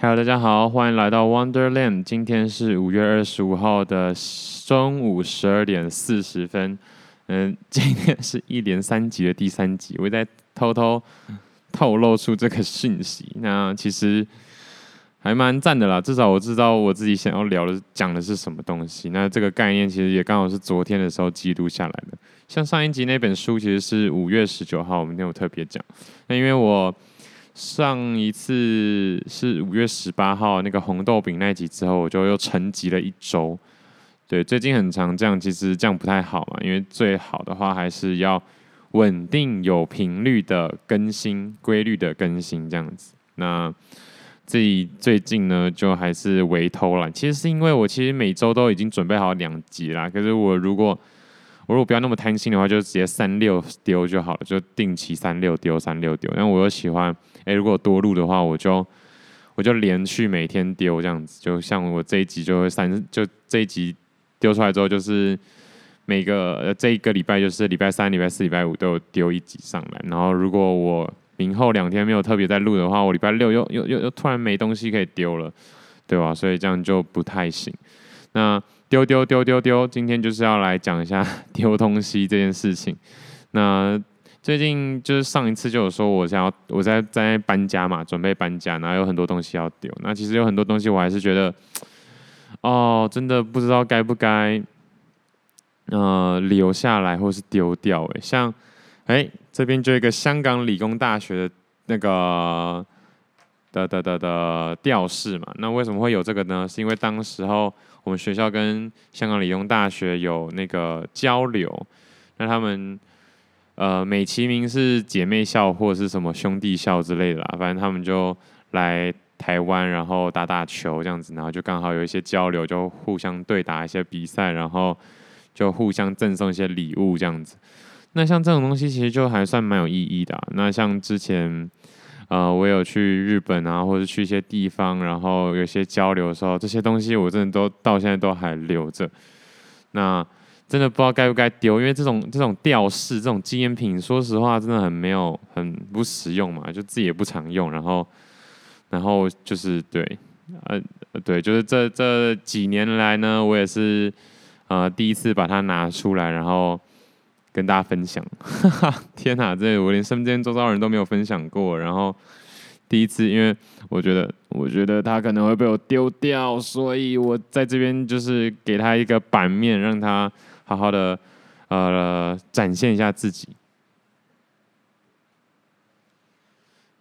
Hello，大家好，欢迎来到 Wonderland。今天是五月二十五号的中午十二点四十分。嗯，今天是一连三集的第三集，我在偷偷透露出这个讯息。那其实还蛮赞的啦，至少我知道我自己想要聊的讲的是什么东西。那这个概念其实也刚好是昨天的时候记录下来的。像上一集那本书其实是五月十九号，我们今天有特别讲。那因为我。上一次是五月十八号那个红豆饼那集之后，我就又沉寂了一周。对，最近很常这样，其实这样不太好嘛，因为最好的话还是要稳定有频率的更新，规律的更新这样子。那自己最近呢，就还是微偷懒。其实是因为我其实每周都已经准备好两集啦，可是我如果我如果不要那么贪心的话，就直接三六丢就好了，就定期三六丢三六丢。因为我又喜欢，哎，如果多录的话，我就我就连续每天丢这样子。就像我这一集就会三，就这一集丢出来之后，就是每个这一个礼拜就是礼拜三、礼拜四、礼拜五都有丢一集上来。然后如果我明后两天没有特别在录的话，我礼拜六又又又又突然没东西可以丢了，对吧？所以这样就不太行。那。丢丢丢丢丢！今天就是要来讲一下丢东西这件事情。那最近就是上一次就有说，我想要我在在搬家嘛，准备搬家，然后有很多东西要丢。那其实有很多东西我还是觉得，哦，真的不知道该不该呃留下来或是丢掉。哎，像哎这边就一个香港理工大学的那个的的的的吊饰嘛。那为什么会有这个呢？是因为当时候。我们学校跟香港理工大学有那个交流，那他们呃美其名是姐妹校或者是什么兄弟校之类的啦，反正他们就来台湾，然后打打球这样子，然后就刚好有一些交流，就互相对打一些比赛，然后就互相赠送一些礼物这样子。那像这种东西其实就还算蛮有意义的啊。那像之前。呃，我有去日本啊，或者去一些地方，然后有些交流的时候，这些东西我真的都到现在都还留着。那真的不知道该不该丢，因为这种这种吊饰、这种纪念品，说实话真的很没有、很不实用嘛，就自己也不常用。然后，然后就是对，呃，对，就是这这几年来呢，我也是呃第一次把它拿出来，然后。跟大家分享，哈哈，天哪，这我连身边周遭人都没有分享过。然后第一次，因为我觉得，我觉得他可能会被我丢掉，所以我在这边就是给他一个版面，让他好好的呃展现一下自己。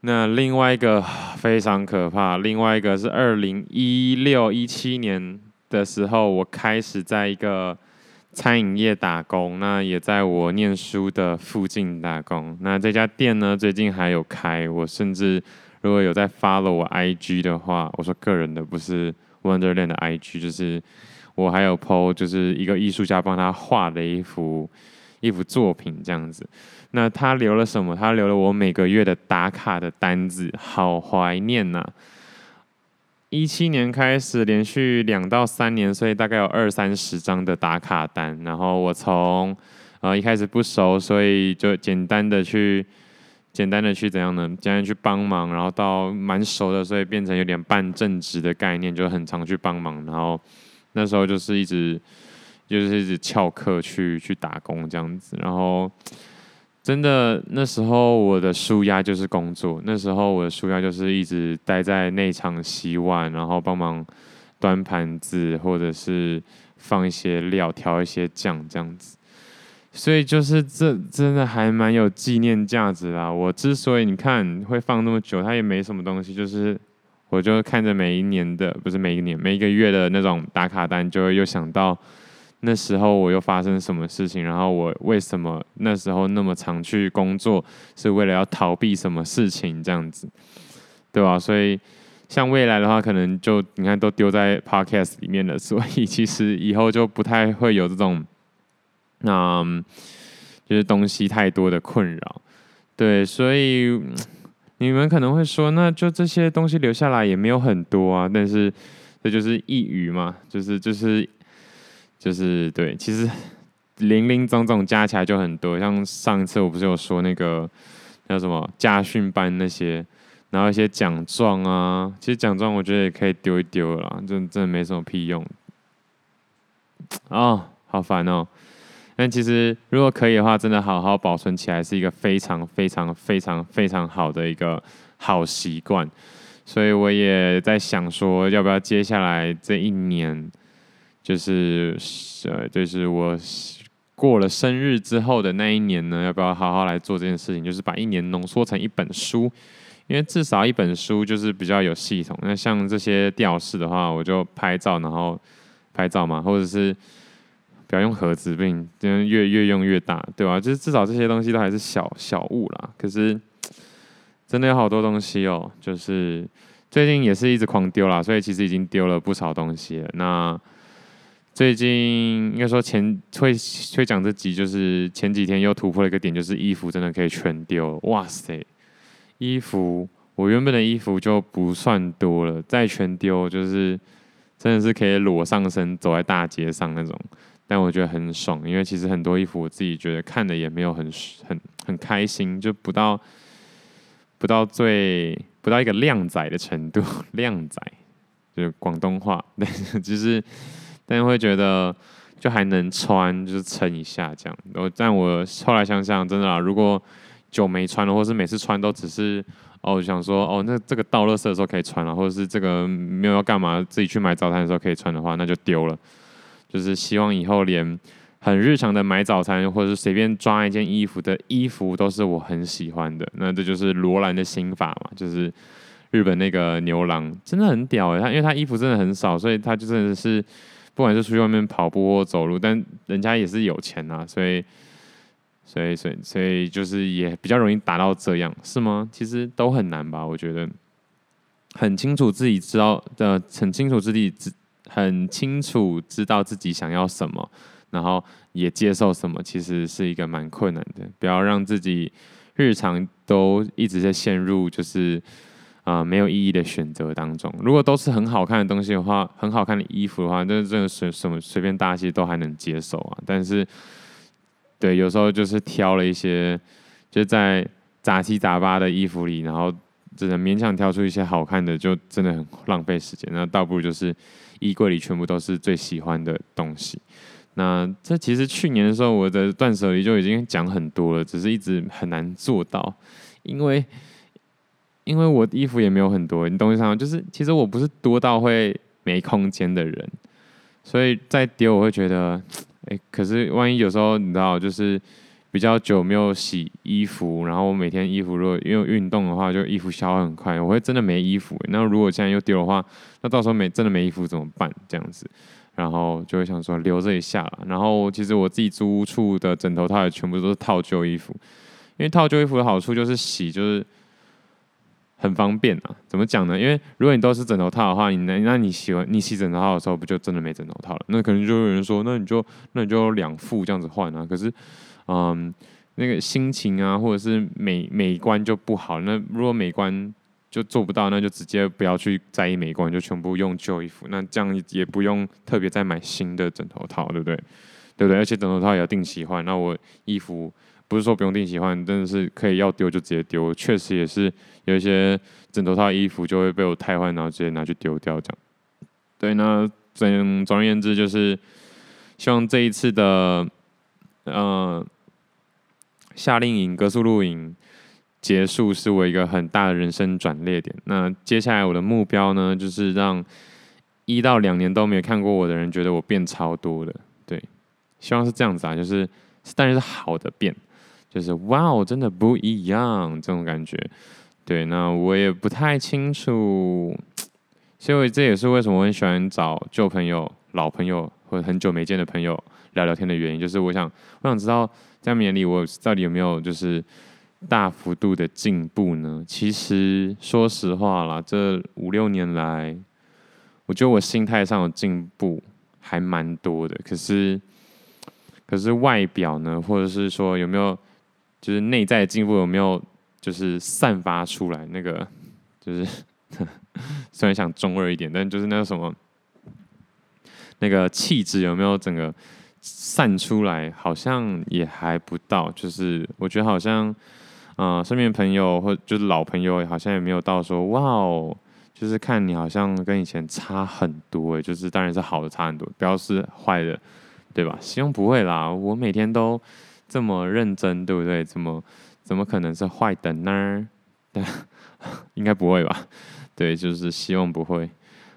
那另外一个非常可怕，另外一个是二零一六一七年的时候，我开始在一个。餐饮业打工，那也在我念书的附近打工。那这家店呢，最近还有开。我甚至如果有在 follow 我 IG 的话，我说个人的，不是 Wonderland 的 IG，就是我还有 po，就是一个艺术家帮他画的一幅一幅作品这样子。那他留了什么？他留了我每个月的打卡的单子，好怀念呐、一七年开始连续两到三年，所以大概有二三十张的打卡单。然后我从呃一开始不熟，所以就简单的去简单的去怎样呢？简单去帮忙，然后到蛮熟的，所以变成有点半正职的概念，就很常去帮忙。然后那时候就是一直就是一直翘课去去打工这样子，然后。真的，那时候我的纾压就是工作。那时候我的纾压就是一直待在内场洗碗，然后帮忙端盘子，或者是放一些料、调一些酱这样子。所以就是这真的还蛮有纪念价值啦。我之所以你看会放那么久，它也没什么东西，就是我就看着每一年的，不是每一年，每一个月的那种打卡单，就会又想到。那时候我又发生什么事情？然后我为什么那时候那么常去工作？是为了要逃避什么事情？这样子，对吧？所以像未来的话，可能就你看都丢在 Podcast 里面了，所以其实以后就不太会有这种，嗯，就是东西太多的困扰。对，所以 你们可能会说，那就这些东西留下来也没有很多啊。但是这就是一语嘛，就是就是。就是对，其实零零总总加起来就很多。像上一次我不是有说那个叫什么家训班那些，然后一些奖状啊，其实奖状我觉得也可以丢一丢了啦，真真的没什么屁用。哦，好烦哦。但其实如果可以的话，真的好好保存起来是一个非常非常非常非常好的一个好习惯。所以我也在想说，要不要接下来这一年，就是呃，就是我过了生日之后的那一年呢，要不要好好来做这件事情？就是把一年浓缩成一本书，因为至少一本书就是比较有系统。那像这些吊饰的话，我就拍照，然后拍照嘛，或者是不要用盒子，并越越用越大，对吧？就是至少这些东西都还是小小物啦。可是。真的有好多东西哦，就是最近也是一直狂丢啦，所以其实已经丢了不少东西了。那最近应该说前会会讲这集，就是前几天又突破了一个点，就是衣服真的可以全丢。哇塞，衣服我原本的衣服就不算多了，再全丢就是真的是可以裸上身走在大街上那种。但我觉得很爽，因为其实很多衣服我自己觉得看的也没有很很很开心，就不到。不到最不到一个靓仔的程度，靓仔就是广东话，但是就是但会觉得就还能穿，就是撑一下这样。我但我后来想想，真的啊，如果久没穿了，或是每次穿都只是哦想说哦，那这个倒垃圾的时候可以穿了，或者是这个没有要干嘛，自己去买早餐的时候可以穿的话，那就丢了。就是希望以后连。很日常的买早餐，或者是随便抓一件衣服的衣服，都是我很喜欢的。那这就是罗兰的心法嘛，就是日本那个牛郎，真的很屌诶。他因为他衣服真的很少，所以他就真的是不管是出去外面跑步或走路，但人家也是有钱啊，所以所以所以所以就是也比较容易达到这样，是吗？其实都很难吧，我觉得很清楚自己知道的，很清楚自己知很清楚知道自己想要什么。然后也接受什么，其实是一个蛮困难的。不要让自己日常都一直在陷入就是啊、没有意义的选择当中。如果都是很好看的东西的话，很好看的衣服的话，那这个随什么随便搭其实都还能接受啊。但是，对，有时候就是挑了一些，就在杂七杂八的衣服里，然后只能勉强挑出一些好看的，就真的很浪费时间。那倒不如就是衣柜里全部都是最喜欢的东西。那这其实去年的时候，我的断舍离就已经讲很多了，只是一直很难做到，因为因为我衣服也没有很多，你懂我意思吗？就是其实我不是多到会没空间的人，所以再丢我会觉得，哎，可是万一有时候你知道，就是比较久没有洗衣服，然后我每天衣服如果因为运动的话，就衣服消耗很快，我会真的没衣服。那如果现在又丢的话，那到时候没真的没衣服怎么办？这样子。然后就会想说留着一下了。然后其实我自己租屋处的枕头套也全部都是套旧衣服，因为套旧衣服的好处就是洗就是很方便啊。怎么讲呢？因为如果你都是枕头套的话，你那那你洗完你洗枕头套的时候，不就真的没枕头套了？那可能就有人说，那你就那你就两副这样子换啊。可是，嗯，那个心情啊，或者是美美观就不好。那如果美观，就做不到，那就直接不要去在意美观，就全部用旧衣服。那这样也不用特别再买新的枕头套，对不对？对不对？而且枕头套也要定期换。那我衣服不是说不用定期换，真的是可以要丢就直接丢。确实也是有一些枕头套衣服就会被我太换，然后直接拿去丢掉这样。对，那总总而言之就是希望这一次的呃夏令营格宿露营。结束是我一个很大的人生转捩点。那接下来我的目标呢，就是让一到两年都没有看过我的人觉得我变超多的。对，希望是这样子啊，就是但是好的变，就是哇哦，真的不一样这种感觉。对，那我也不太清楚，所以这也是为什么我很喜欢找旧朋友、老朋友或者很久没见的朋友聊聊天的原因。就是我想，我想知道在他们眼里我到底有没有就是。大幅度的进步呢？其实说实话啦，这五六年来，我觉得我心态上的进步还蛮多的。可是，可是外表呢，或者是说有没有，就是内在的进步有没有，就是散发出来？那个 就是 虽然想中二一点，但就是那个什么，那个气质有没有整个散出来？好像也还不到。就是我觉得好像。呃，身边朋友或就是老朋友，好像也没有到说哇哦，就是看你好像跟以前差很多诶，就是当然是好的差很多，不要是坏的，对吧？希望不会啦，我每天都这么认真，对不对？这么怎么可能是坏的呢？应该不会吧？对，就是希望不会。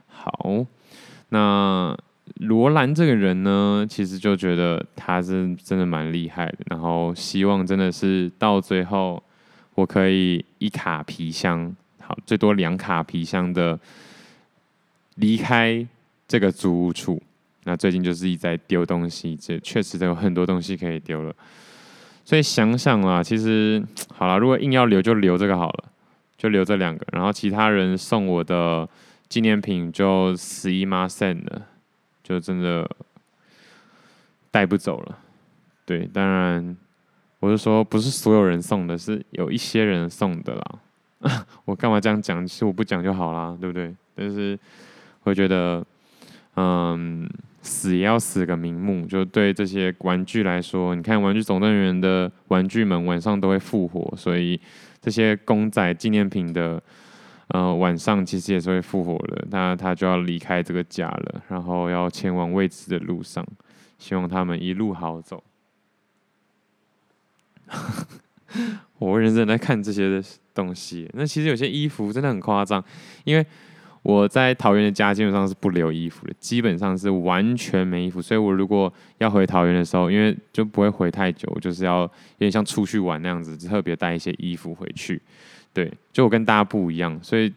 好，那。罗兰这个人呢，其实就觉得他是真的蛮厉害的，然后希望真的是到最后，我可以一卡皮箱，好，最多两卡皮箱的离开这个租屋处。那最近就是一直在丢东西，这确实都有很多东西可以丢了。所以想想啊，其实好了，如果硬要留，就留这个好了，就留这两个，然后其他人送我的纪念品就すいません了。就真的带不走了，对，当然我是说，不是所有人送的，是有一些人送的啦。我干嘛这样讲？其实我不讲就好啦，对不对？但是我觉得，嗯， 死也要死个瞑目。就对这些玩具来说，你看《玩具总动员》的玩具们晚上都会复活，所以这些公仔纪念品的。呃，晚上其实也是会复活的，那他就要离开这个家了，然后要前往未知的路上，希望他们一路好走。我认真在看这些东西，那其实有些衣服真的很夸张，因为我在桃园的家基本上是不留衣服的，基本上是完全没衣服，所以我如果要回桃园的时候，因为就不会回太久，就是要有点像出去玩那样子，特别带一些衣服回去。对，就我跟大家不一样，所以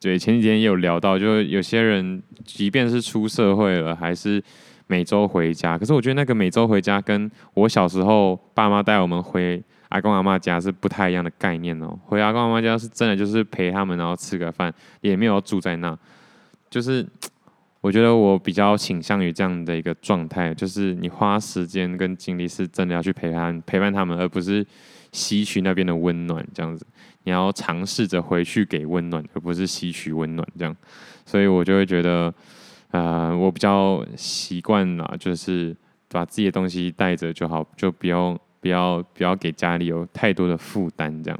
对前几天也有聊到，就有些人即便是出社会了，还是每周回家。可是我觉得那个每周回家，跟我小时候爸妈带我们回阿公阿妈家是不太一样的概念哦。回阿公阿妈家是真的就是陪他们，然后吃个饭，也没有住在那。就是我觉得我比较倾向于这样的一个状态，就是你花时间跟精力是真的要去陪伴陪伴他们，而不是。吸取那边的温暖，这样子，你要尝试着回去给温暖，而不是吸取温暖，这样，所以我就会觉得，呃，我比较习惯了，就是把自己的东西带着就好，就不要不要不要给家里有太多的负担，这样。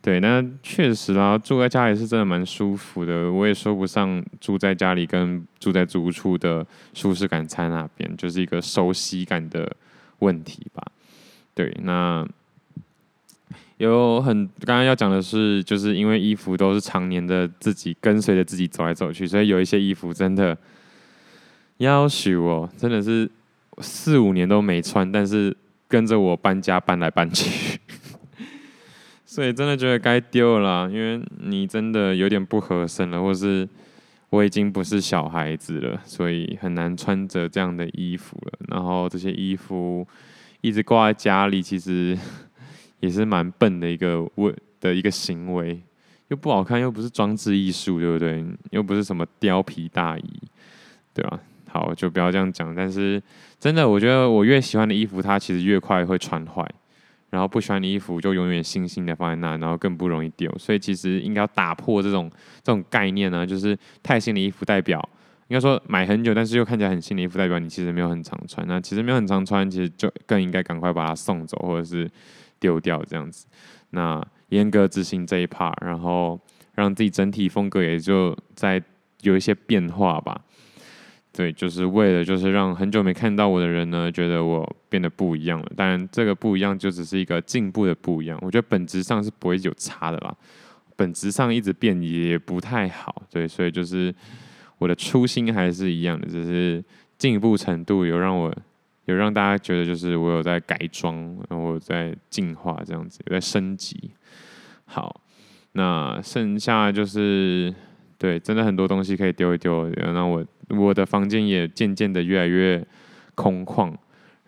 对，那确实啦，住在家里是真的蛮舒服的，我也说不上住在家里跟住在租屋处的舒适感在哪边，就是一个熟悉感的问题吧。对，那。有很刚刚要讲的是，就是因为衣服都是常年的自己跟随着自己走来走去，所以有一些衣服真的要求哦，真的是四五年都没穿，但是跟着我搬家搬来搬去，所以真的觉得该丢了，因为你真的有点不合身了，或是我已经不是小孩子了，所以很难穿着这样的衣服了。然后这些衣服一直挂在家里，其实。也是蛮笨的一个问的一个行为，又不好看，又不是装置艺术，对不对？又不是什么貂皮大衣，对吧？好，就不要这样讲。但是真的，我觉得我越喜欢的衣服，它其实越快会穿坏；然后不喜欢的衣服，就永远新新的放在那，然后更不容易丢。所以其实应该要打破这种这种概念呢，就是太新的衣服代表应该说买很久，但是又看起来很新的衣服，代表你其实没有很常穿。那其实没有很常穿，其实就更应该赶快把它送走，或者是。丢掉这样子，那严格执行这一 part，然后让自己整体风格也就在有一些变化吧。对，就是为了就是让很久没看到我的人呢，觉得我变得不一样了。当然，这个不一样就只是一个进步的不一样。我觉得本质上是不会有差的啦，本质上一直变也不太好。对，所以就是我的初心还是一样的，只是进步程度有让我。有让大家觉得就是我有在改装，然后我在进化这样子，有在升级。好，那剩下就是对，真的很多东西可以丢一丢。然后我我的房间也渐渐的越来越空旷。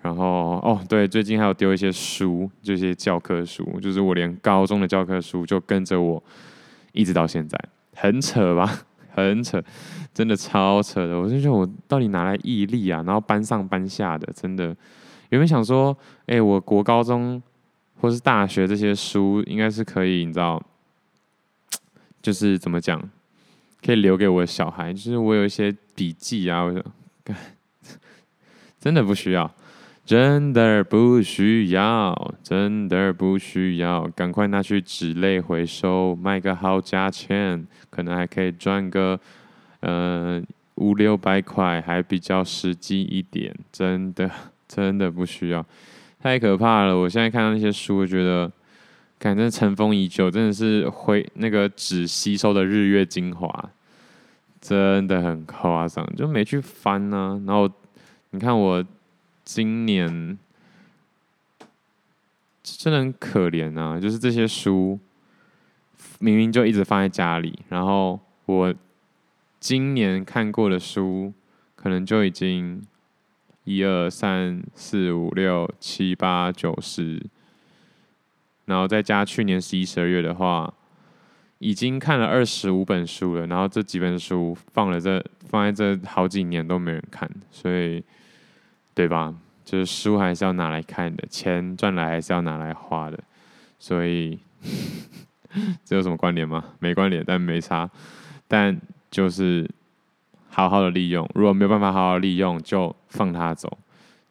然后哦，对，最近还有丢一些书，这些教科书，就是我连高中的教科书就跟着我一直到现在，很扯吧？很扯，真的超扯的。我就觉得我到底哪来毅力啊？然后搬上搬下的，真的。有没有想说，哎、我国高中或是大学这些书，应该是可以，你知道，就是怎么讲，可以留给我的小孩。就是我有一些笔记啊，我说，真的不需要。真的不需要，真的不需要，赶快拿去纸类回收，卖个好价钱，可能还可以赚个呃五六百块，还比较实际一点。真的，真的不需要，太可怕了！我现在看到那些书，我觉得感觉尘封已久，真的是灰那个纸吸收的日月精华，真的很夸张，就没去翻呢、然后你看我。今年真的很可怜啊！就是这些书明明就一直放在家里，然后我今年看过的书可能就已经一二三四五六七八九十，然后再加去年十一十二月的话，已经看了二十五本书了。然后这几本书放了这放在这好几年都没人看，所以。对吧？就是书还是要拿来看的，钱赚来还是要拿来花的，所以 这有什么关联吗？没关联，但没差。但就是好好的利用，如果没有办法好好利用，就放它走。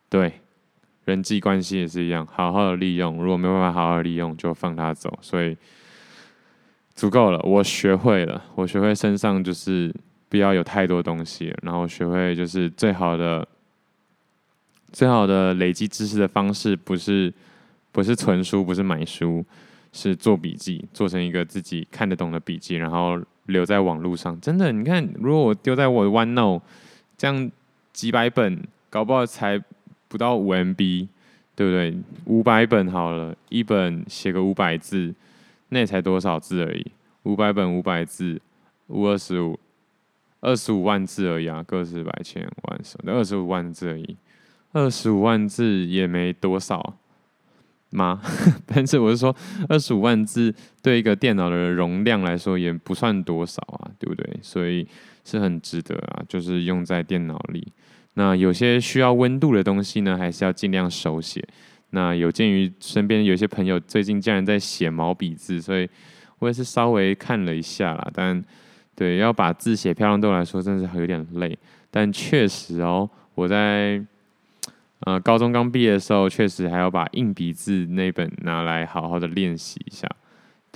对，人际关系也是一样，好好的利用，如果没办法好好利用，就放它走。所以足够了，我学会了，我学会身上就是不要有太多东西，然后学会就是最好的。最好的累积知识的方式，不是不是存书，不是买书，是做笔记，做成一个自己看得懂的笔记，然后留在网络上。真的，你看，如果我丢在我的 OneNote，这样几百本，搞不好才不到五 MB，对不对？五百本好了，一本写个五百字，那才多少字而已？五百本五百字，五二十五，二十五万字而已啊，个十百千万十，二十五万字而已。二十五万字也没多少吗？但是我是说，二十五万字对一个电脑的容量来说也不算多少啊，对不对？所以是很值得啊，就是用在电脑里。那有些需要温度的东西呢，还是要尽量手写。那有鉴于身边有些朋友最近竟然在写毛笔字，所以我也是稍微看了一下啦。但对，要把字写漂亮，对我来说真是有点累。但确实哦，我在。呃，高中刚毕业的时候，确实还要把硬笔字那本拿来好好的练习一下。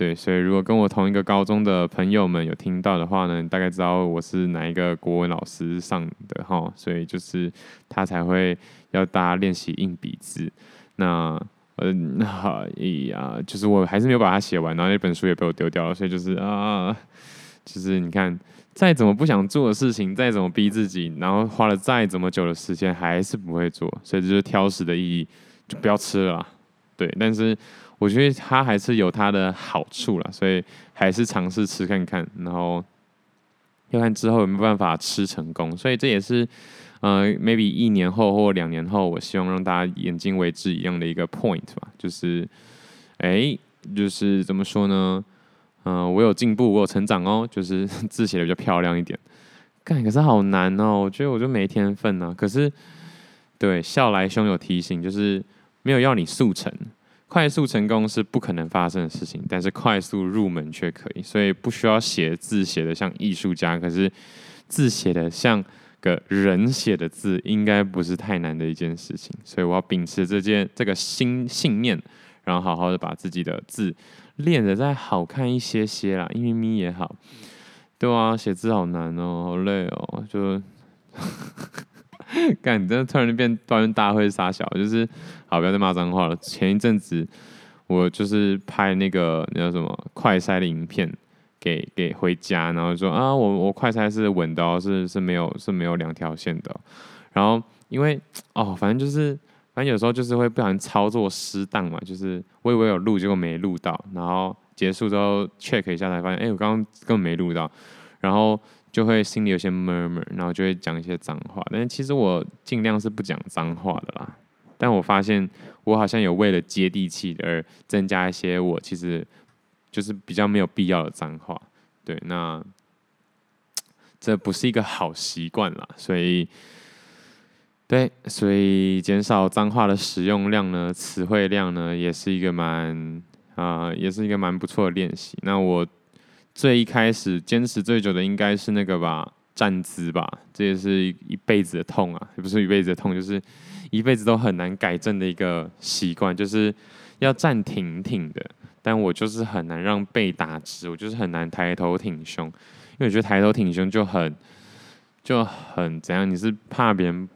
对，所以如果跟我同一个高中的朋友们有听到的话呢，大概知道我是哪一个国文老师上的哈，所以就是他才会要大家练习硬笔字。那呃，那好呀，就是我还是没有把它写完，然后那本书也被我丢掉了，所以就是啊，就是你看。再怎么不想做的事情，再怎么逼自己，然后花了再怎么久的时间，还是不会做。所以这就是挑食的意义，就不要吃了。对，但是我觉得它还是有它的好处啦，所以还是尝试吃看看，然后要看之后有没有办法吃成功。所以这也是呃，maybe 一年后或两年后，我希望让大家眼睛为之一样的一个 point 吧，就是，哎，就是怎么说呢？嗯、我有进步，我有成长哦，就是 字写的比较漂亮一点。干，可是好难哦，我觉得我就没天分呢、啊。可是，对，笑来兄有提醒，就是没有要你速成，快速成功是不可能发生的事情，但是快速入门却可以。所以不需要写字写的像艺术家，可是字写的像个人写的字，应该不是太难的一件事情。所以我要秉持这件这个心信念，然后好好的把自己的字。练的再好看一些些啦，咪咪也好，对啊，写字好难哦，好累哦，就，干，你真的突然就变抱怨大会傻小，就是，好，不要再骂脏话了。前一阵子我就是拍那个那叫什么快筛的影片，给给回家，然后说啊，我我快筛是稳的哦，是是没有是没有两条线的，然后因为哦，反正就是。反正有时候就是会不小心操作失当嘛，就是我以为有录，结果没录到，然后结束之后 check 一下才发现，哎、我刚刚根本没录到，然后就会心里有些 murmur，然后就会讲一些脏话。但其实我尽量是不讲脏话的啦。但我发现我好像有为了接地气而增加一些我其实就是比较没有必要的脏话。对，那这不是一个好习惯啦，所以。对，所以减少脏话的使用量呢，词汇量呢，也是一个蛮啊、也是一个蛮不错的练习。那我最一开始坚持最久的应该是那个吧，站姿吧，这也是一辈子的痛啊，也不是一辈子的痛，就是一辈子都很难改正的一个习惯，就是要站挺挺的。但我就是很难让背打直，我就是很难抬头挺胸，因为我觉得抬头挺胸就很就很怎样？你是怕别人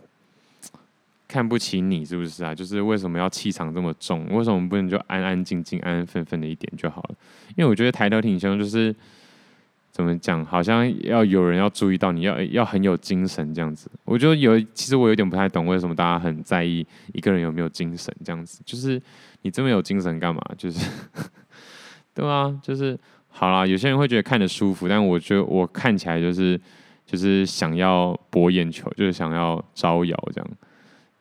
看不起你是不是啊？就是为什么要气场这么重？为什么不能就安安静静、安安分分的一点就好了？因为我觉得抬头挺胸就是怎么讲？好像要有人要注意到你，要要很有精神这样子。我觉得有，其实我有点不太懂为什么大家很在意一个人有没有精神这样子，就是。你这么有精神干嘛？就是，对啊，就是好啦。有些人会觉得看着舒服，但我觉得我看起来就是就是想要博眼球，就是想要招摇这样，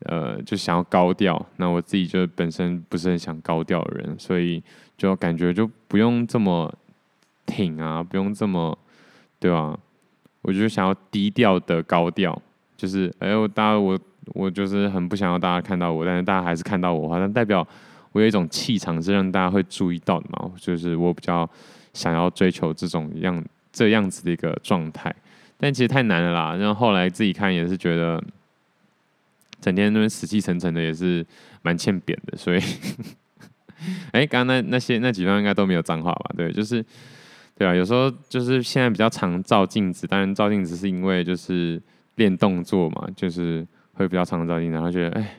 呃，就想要高调。那我自己就本身不是很想高调的人，所以就感觉就不用这么挺啊，不用这么，对吧？我就想要低调的高调，就是哎呦，大家我我就是很不想要大家看到我，但是大家还是看到我，好像代表。我有一种气场是让大家会注意到的嘛，就是我比较想要追求这种样这样子的一个状态，但其实太难了啦。然后后来自己看也是觉得，整天那边死气沉沉的也是蛮欠扁的。所以，哎、刚刚那那些那几段应该都没有脏话吧？对，就是对啊。有时候就是现在比较常照镜子，当然照镜子是因为就是练动作嘛，就是会比较常照镜子，然后觉得哎、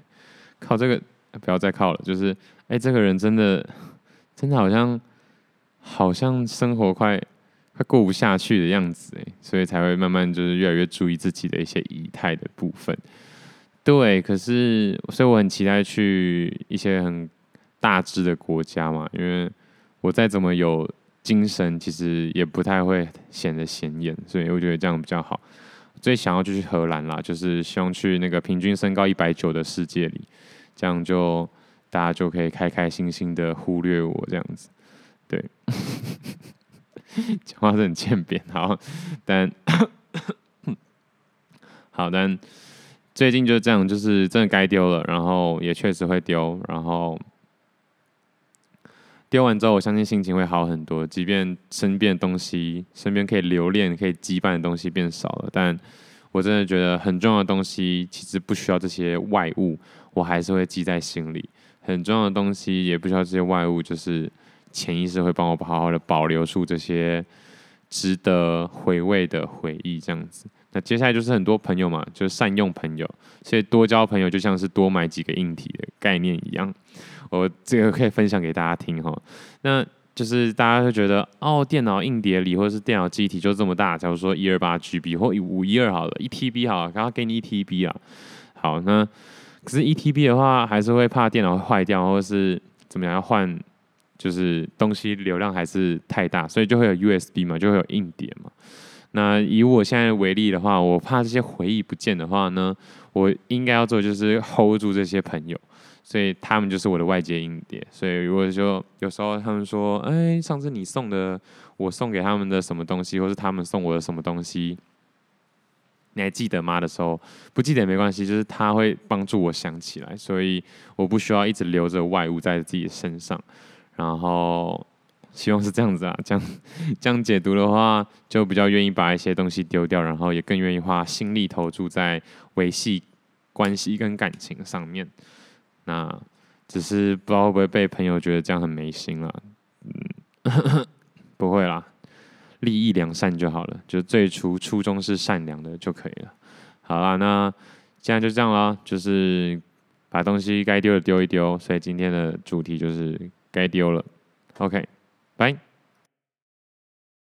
靠这个不要再靠了，就是。哎、这个人真的，真的好像，好像生活快快过不下去的样子哎，所以才会慢慢就是越来越注意自己的一些仪态的部分。对，可是所以我很期待去一些很大只的国家嘛，因为我再怎么有精神，其实也不太会显得显眼，所以我觉得这样比较好。最想要就去荷兰啦，就是希望去那个平均身高一百九的世界里，这样就。大家就可以开开心心的忽略我这样子，对，讲话是很欠扁，好，但 好，但最近就这样，就是真的该丢了，然后也确实会丢，然后丢完之后，我相信心情会好很多。即便身边的东西，身边可以留恋、可以羁绊的东西变少了，但我真的觉得很重要的东西，其实不需要这些外物，我还是会记在心里。很重要的东西也不需要这些外物，就是潜意识会帮我好好的保留住这些值得回味的回忆，这样子。那接下来就是很多朋友嘛，就是善用朋友，所以多交朋友就像是多买几个硬体的概念一样。我这个可以分享给大家听哈。那就是大家会觉得哦，电脑硬碟里或者是电脑记忆体就这么大，假如说一二八 GB 或五一二好了，一 TB 好了，然后给你一 TB 啊。好，那。可是一 TB 的话，还是会怕电脑会坏掉，或者是怎么样要换，就是东西流量还是太大，所以就会有 USB 嘛，就会有硬碟嘛。那以我现在为例的话，我怕这些回忆不见的话呢，我应该要做就是 hold 住这些朋友，所以他们就是我的外接硬碟。所以如果说有时候他们说，哎，上次你送的，我送给他们的什么东西，或是他们送我的什么东西。你还记得吗？的时候不记得也没关系，就是他会帮助我想起来，所以我不需要一直留着外物在自己的身上。然后希望是这样子啊，这样 这样解读的话，就比较愿意把一些东西丢掉，然后也更愿意花心力投注在维系关系跟感情上面。那只是不知道会不会被朋友觉得这样很没心了？嗯，不会啦。利益良善就好了，就最初初衷是善良的就可以了。好啦，那现在就这样啦，就是把东西该丢的丢一丢。所以今天的主题就是该丢了。OK，拜。